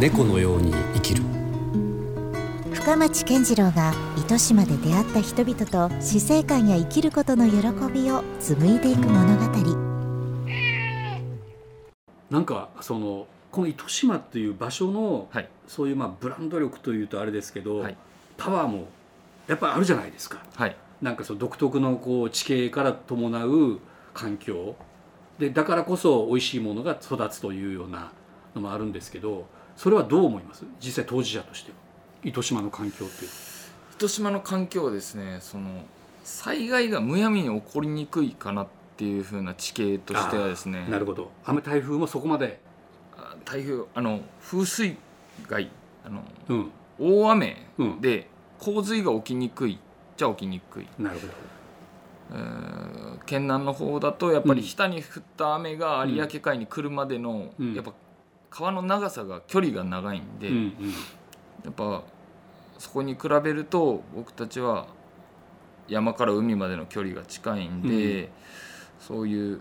猫のように生きる。深町健次郎が糸島で出会った人々と死生観や生きることの喜びを紡いでいく物語。なんかそのこの糸島っていう場所の、はい。そういうまあブランド力というとあれですけど、はい。パワーもやっぱりあるじゃないですか。はい。なんかその独特のこう地形から伴う環境でだからこそ美味しいものが育つというようなのもあるんですけどそれはどう思います？実際当事者としては。糸島の環境っていう糸島の環境はですねその災害がむやみに起こりにくいかなっていう風な地形としてはですね。なるほど。雨台風もそこまで。あ台風あの風水害あのうん。大雨うん。で洪水が起きにくいじゃ起きにくい、なるほど。えー県南の方だとやっぱり日田に降った雨が有明海に来るまでの、うん。やっぱ川の長さが距離が長いんで、うんうん。やっぱそこに比べると僕たちは山から海までの距離が近いんで、そういう、うん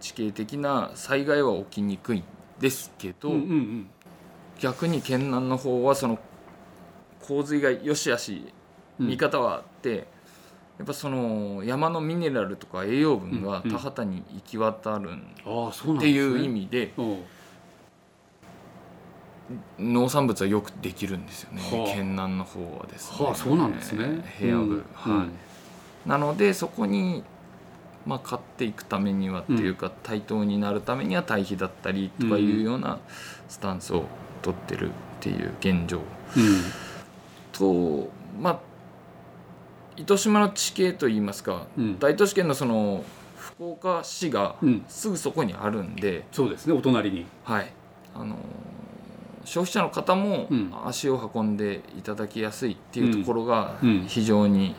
地形的な災害は起きにくいんですけど、うんうんうん。逆に県南の方はその洪水がよしあしうん。見方はあって、やっぱその山のミネラルとか栄養分がうん田畑に行き渡るっていう意味でう。ん農産物はよくできるんですよね、はあ。県南の方はですね。はあそうなんですね。平野部、うん。はい。なのでそこに、まあ、買っていくためにはっていうか、対等になるためには対比だったりとかいうようなスタンスを取ってるっていう現状。うん。とまあ糸島の地形といいますか、うん。大都市圏のその福岡市がうん。すぐそこにあるんで、そうですねお隣に。はい。あのー消費者の方もうん。足を運んでいただきやすいっていうところがうん。うん。非常に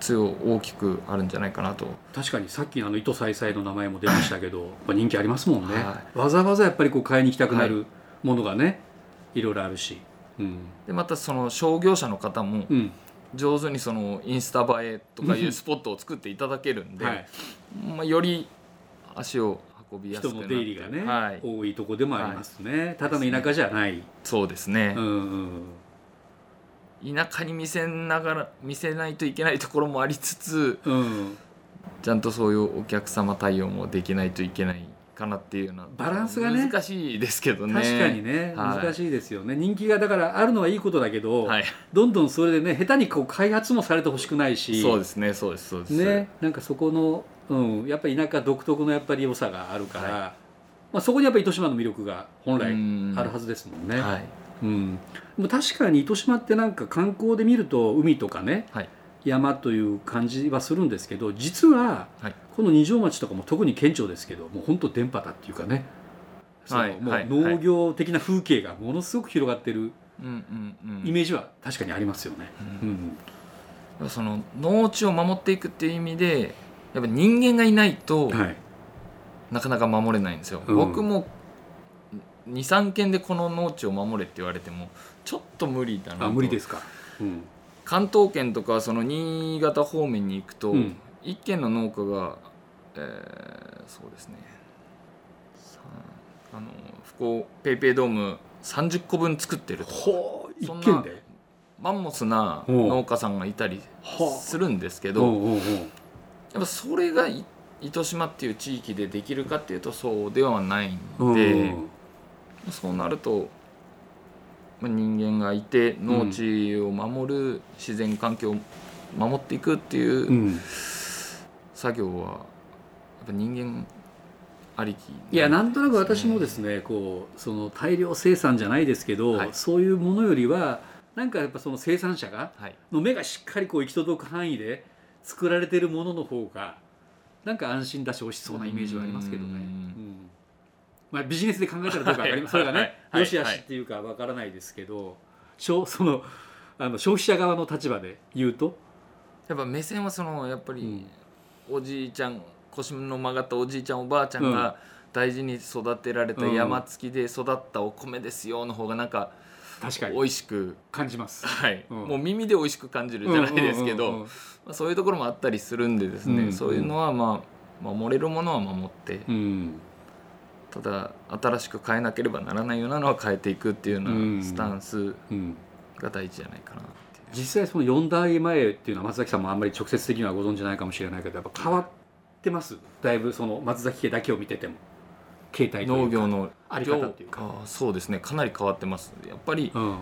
強大きくあるんじゃないかなと。確かにさっきあの糸さいさいの名前も出ましたけど人気ありますもんね、はわざわざやっぱりこう買いに行きたくなるものがね、い、ろいろあるし。うん。でまたその商業者の方もうん上手にそのインスタ映えとかいうスポットを作っていただけるんで、はい、まあ、より足を運びやすくな人の出入りがね、はい、多いとこでもありますね、ただの田舎じゃない、そうですね。う、んうん。田舎に見せながら見せないといけないところもありつつうん、ちゃんとそういうお客様対応もできないといけないかなっていうような。バランスがね。難しいですけどね。確かにね、はい。難しいですよね。人気がだからあるのはいいことだけど、はい。どんどんそれでね下手にこう開発もされてほしくないし。そうですね。そうです。そうです。ね、なんかそこの、うん、やっぱり田舎独特のやっぱり良さがあるから、はまあ、そこにやっぱり糸島の魅力が本来うん。あるはずですもんね。はい。うん、でも確かに糸島ってなんか観光で見ると海とかねはい山という感じはするんですけど実ははい。この二条町とかも特に顕著ですけどもう本当電波だっていうかね、そのはいもうはい農業的な風景がものすごく広がってるイメージは確かにありますよね。ううんその農地を守っていくっていう意味でやっぱ人間がいないとはい。なかなか守れないんですよ、うん。僕も23軒でこの農地を守れって言われてもちょっと無理だな無理ですか。うん関東圏とかその新潟方面に行くと、うん。一軒の農家が、えーそうですね。さあの福岡ペイペイドーム30個分作ってると。ほう一そんな軒でマンモスな農家さんがいたりはあするんですけうど、やっぱそれがい糸島っていう地域でできるかっていうとそうではないんうんで、そうなるとまあ人間がいて農地を守る、自然環境を守っていくっていううん。作業はやっぱ人間ありきいやなんとなく私もですねこうその大量生産じゃないですけど、はい。そういうものよりはなんかやっぱその生産者がはい。の目がしっかりこう行き届く範囲で作られてるものの方がなんか安心だし美味しそうなイメージはありますけどね。うん。うんまあ、ビジネスで考えたらどうかわかります、それがね、はい。よしあしっていうかわからないですけど、そのあの消費者側の立場で言うと、やっぱ目線はそのやっぱりうん。おじいちゃん腰の曲がったおじいちゃんおばあちゃんが大事に育てられたうん。山付きで育ったお米ですよの方がなんか確かに。美味しく、感じます。はい。うん。もう耳で美味しく感じるじゃないですけど、うんうんうんうん。まあ、そういうところもあったりするんでですね、うん。そういうのはまあ守れるものは守って、うんただ新しく変えなければならないようなのは変えていくっていうよううん。なスタンスうん。が大事じゃないかなっていう。実際その4代前っていうのは松崎さんもあんまり直接的にはご存じないかもしれないけどやっぱ変わってます？だいぶその松崎家だけを見てても形態というか農業のあり方っていうか。そうですね。かなり変わってます。やっぱりうん。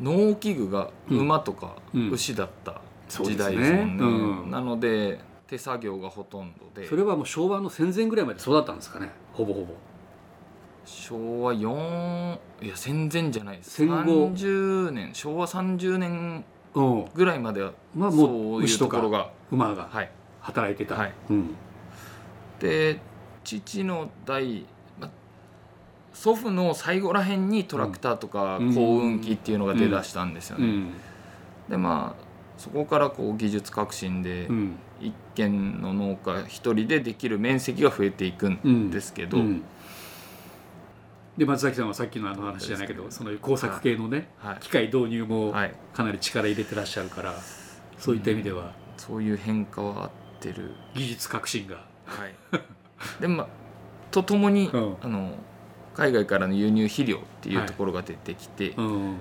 農機具が馬とかうん。牛だった時代ですもんね、うん。なので手作業がほとんどで。それはもう昭和の戦前ぐらいまで育ったんですかね？ほぼほぼ。昭和4いや戦前じゃないです。戦後。30年。昭和30年うん。ぐらいまではまあもそうういう牛ところが。馬がはい。働いてた、はい。うん。で父の代、ま、祖父の最後らへんにトラクターとかうん。耕運機っていうのが出だしたんですよね、うん。でまあそこからこう技術革新でうん。一軒の農家一人でできる面積が増えていくんですけど、うん。で松崎さんはさっきのあの話じゃないけどその工作系のねはい。機械導入もはい、かなり力入れてらっしゃるからそういった意味では。そういう変化はあってる、技術革新が。はい、でまあとともに、うん。あの海外からの輸入肥料っていうところが出てきて、うん。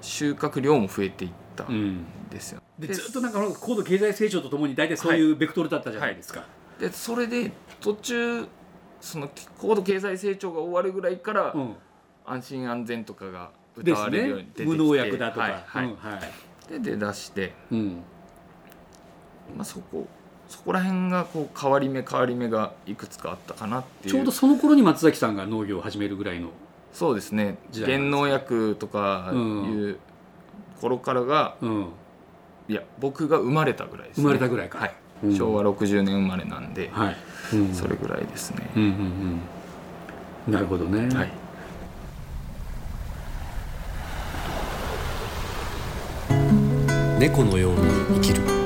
収穫量も増えていったうん。んですよ、でずっとなんか高度経済成長とともに大体そういうベクトルだったじゃないですか、でそれで途中その高度経済成長が終わるぐらいから、うん。安心安全とかが歌われるようにね出てきて、無農薬だとか、はいはい。うんはい。で出だして、うん。まあ、そこそこら辺がこう変わり目変わり目がいくつかあったかなっていう。ちょうどその頃に松崎さんが農業を始めるぐらいのそうですね。減農薬とかいう頃からが、うんいや僕が生まれたぐらいです、ね、生まれたぐらいか。はい。うん。昭和60年生まれなんで、はい、うん。それぐらいですね、うんうんうん。なるほどね、はい。猫のように生きる